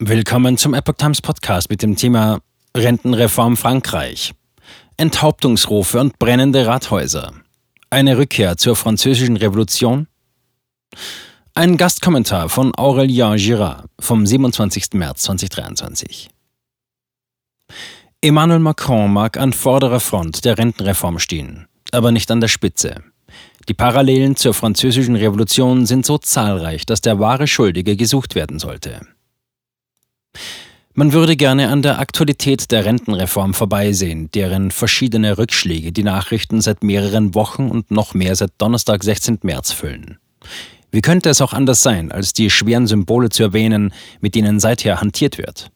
Willkommen zum Epoch Times Podcast mit dem Thema Rentenreform Frankreich. Enthauptungsrufe und brennende Rathäuser. Eine Rückkehr zur französischen Revolution? Ein Gastkommentar von Aurélien Girard vom 27. März 2023. Emmanuel Macron mag an vorderer Front der Rentenreform stehen, aber nicht an der Spitze. Die Parallelen zur französischen Revolution sind so zahlreich, dass der wahre Schuldige gesucht werden sollte. Man würde gerne an der Aktualität der Rentenreform vorbeisehen, deren verschiedene Rückschläge die Nachrichten seit mehreren Wochen und noch mehr seit Donnerstag, 16. März füllen. Wie könnte es auch anders sein, als die schweren Symbole zu erwähnen, mit denen seither hantiert wird?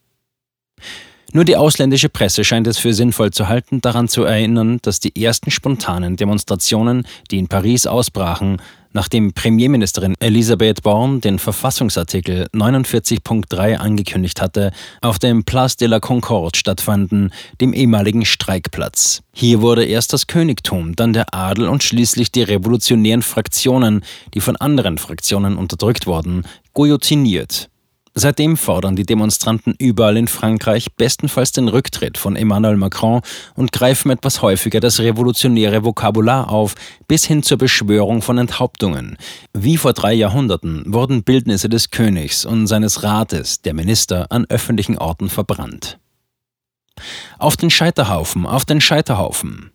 Nur die ausländische Presse scheint es für sinnvoll zu halten, daran zu erinnern, dass die ersten spontanen Demonstrationen, die in Paris ausbrachen, nachdem Premierministerin Elisabeth Born den Verfassungsartikel 49.3 angekündigt hatte, auf dem Place de la Concorde stattfanden, dem ehemaligen Streikplatz. Hier wurde erst das Königtum, dann der Adel und schließlich die revolutionären Fraktionen, die von anderen Fraktionen unterdrückt wurden, guillotiniert. Seitdem fordern die Demonstranten überall in Frankreich bestenfalls den Rücktritt von Emmanuel Macron und greifen etwas häufiger das revolutionäre Vokabular auf, bis hin zur Beschwörung von Enthauptungen. Wie vor drei Jahrhunderten wurden Bildnisse des Königs und seines Rates, der Minister, an öffentlichen Orten verbrannt. Auf den Scheiterhaufen, auf den Scheiterhaufen.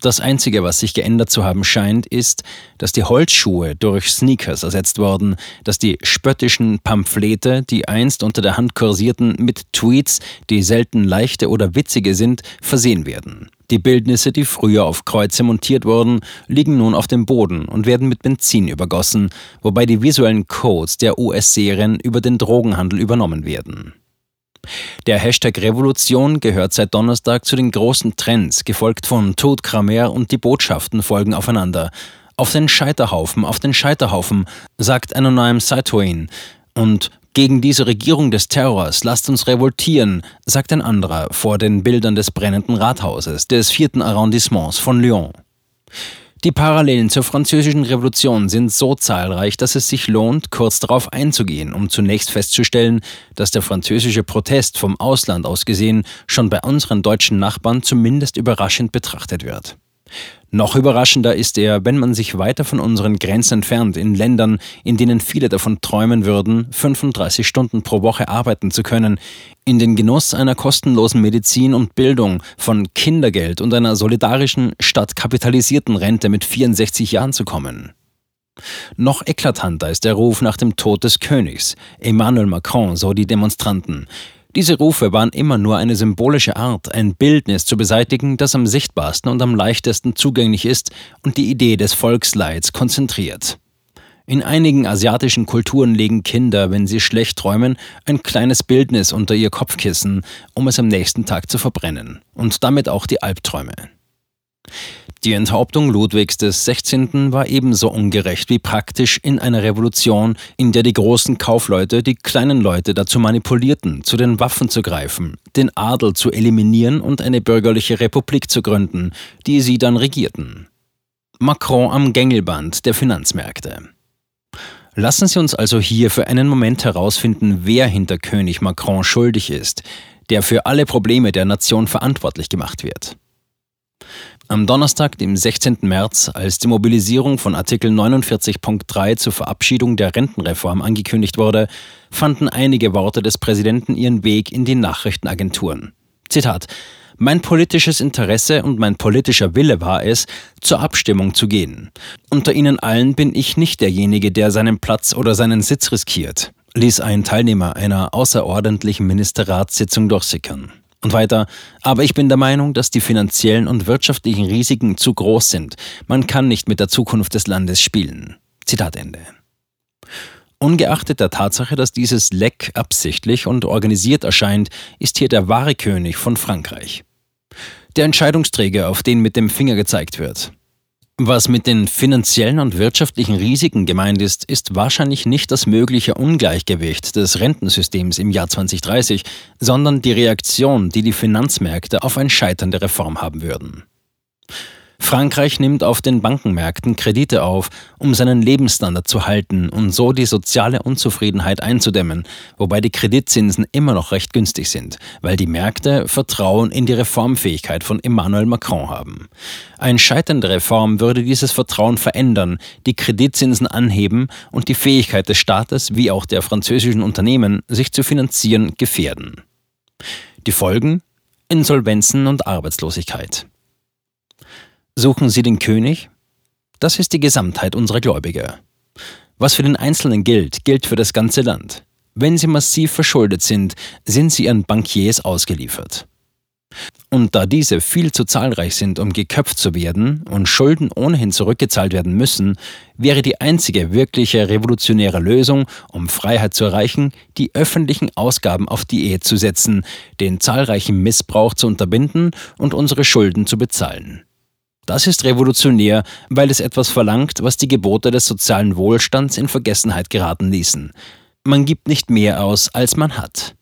Das Einzige, was sich geändert zu haben scheint, ist, dass die Holzschuhe durch Sneakers ersetzt wurden, dass die spöttischen Pamphlete, die einst unter der Hand kursierten, mit Tweets, die selten leichte oder witzige sind, versehen werden. Die Bildnisse, die früher auf Kreuze montiert wurden, liegen nun auf dem Boden und werden mit Benzin übergossen, wobei die visuellen Codes der US-Serien über den Drogenhandel übernommen werden. Der Hashtag Revolution gehört seit Donnerstag zu den großen Trends, gefolgt von Tod Kramer und die Botschaften folgen aufeinander. Auf den Scheiterhaufen, auf den Scheiterhaufen, sagt Anonym Satoin. Und gegen diese Regierung des Terrors lasst uns revoltieren, sagt ein anderer vor den Bildern des brennenden Rathauses des vierten Arrondissements von Lyon. Die Parallelen zur französischen Revolution sind so zahlreich, dass es sich lohnt, kurz darauf einzugehen, um zunächst festzustellen, dass der französische Protest vom Ausland aus gesehen schon bei unseren deutschen Nachbarn zumindest überraschend betrachtet wird. Noch überraschender ist er, wenn man sich weiter von unseren Grenzen entfernt, in Ländern, in denen viele davon träumen würden, 35 Stunden pro Woche arbeiten zu können, in den Genuss einer kostenlosen Medizin und Bildung, von Kindergeld und einer solidarischen statt kapitalisierten Rente mit 64 Jahren zu kommen. Noch eklatanter ist der Ruf nach dem Tod des Königs, Emmanuel Macron, so die Demonstranten. Diese Rufe waren immer nur eine symbolische Art, ein Bildnis zu beseitigen, das am sichtbarsten und am leichtesten zugänglich ist und die Idee des Volksleids konzentriert. In einigen asiatischen Kulturen legen Kinder, wenn sie schlecht träumen, ein kleines Bildnis unter ihr Kopfkissen, um es am nächsten Tag zu verbrennen. Und damit auch die Albträume. Die Enthauptung Ludwigs XVI. war ebenso ungerecht wie praktisch in einer Revolution, in der die großen Kaufleute die kleinen Leute dazu manipulierten, zu den Waffen zu greifen, den Adel zu eliminieren und eine bürgerliche Republik zu gründen, die sie dann regierten. Macron am Gängelband der Finanzmärkte. Lassen Sie uns also hier für einen Moment herausfinden, wer hinter König Macron schuldig ist, der für alle Probleme der Nation verantwortlich gemacht wird. Am Donnerstag, dem 16. März, als die Mobilisierung von Artikel 49.3 zur Verabschiedung der Rentenreform angekündigt wurde, fanden einige Worte des Präsidenten ihren Weg in die Nachrichtenagenturen. Zitat mein politisches Interesse und mein politischer Wille war es, zur Abstimmung zu gehen. Unter Ihnen allen bin ich nicht derjenige, der seinen Platz oder seinen Sitz riskiert, ließ ein Teilnehmer einer außerordentlichen Ministerratssitzung durchsickern. Und weiter, aber ich bin der Meinung, dass die finanziellen und wirtschaftlichen Risiken zu groß sind. Man kann nicht mit der Zukunft des Landes spielen. Zitat Ende. Ungeachtet der Tatsache, dass dieses Leck absichtlich und organisiert erscheint, ist hier der wahre König von Frankreich. Der Entscheidungsträger, auf den mit dem Finger gezeigt wird. Was mit den finanziellen und wirtschaftlichen Risiken gemeint ist, ist wahrscheinlich nicht das mögliche Ungleichgewicht des Rentensystems im Jahr 2030, sondern die Reaktion, die die Finanzmärkte auf ein Scheitern der Reform haben würden. Frankreich nimmt auf den Bankenmärkten Kredite auf, um seinen Lebensstandard zu halten und so die soziale Unzufriedenheit einzudämmen, wobei die Kreditzinsen immer noch recht günstig sind, weil die Märkte Vertrauen in die Reformfähigkeit von Emmanuel Macron haben. Ein Scheitern der Reform würde dieses Vertrauen verändern, die Kreditzinsen anheben und die Fähigkeit des Staates wie auch der französischen Unternehmen, sich zu finanzieren, gefährden. Die Folgen? Insolvenzen und Arbeitslosigkeit. Suchen Sie den König? Das ist die Gesamtheit unserer Gläubiger. Was für den Einzelnen gilt, gilt für das ganze Land. Wenn Sie massiv verschuldet sind, sind Sie Ihren Bankiers ausgeliefert. Und da diese viel zu zahlreich sind, um geköpft zu werden und Schulden ohnehin zurückgezahlt werden müssen, wäre die einzige wirkliche revolutionäre Lösung, um Freiheit zu erreichen, die öffentlichen Ausgaben auf Diät zu setzen, den zahlreichen Missbrauch zu unterbinden und unsere Schulden zu bezahlen. Das ist revolutionär, weil es etwas verlangt, was die Gebote des sozialen Wohlstands in Vergessenheit geraten ließen. Man gibt nicht mehr aus, als man hat.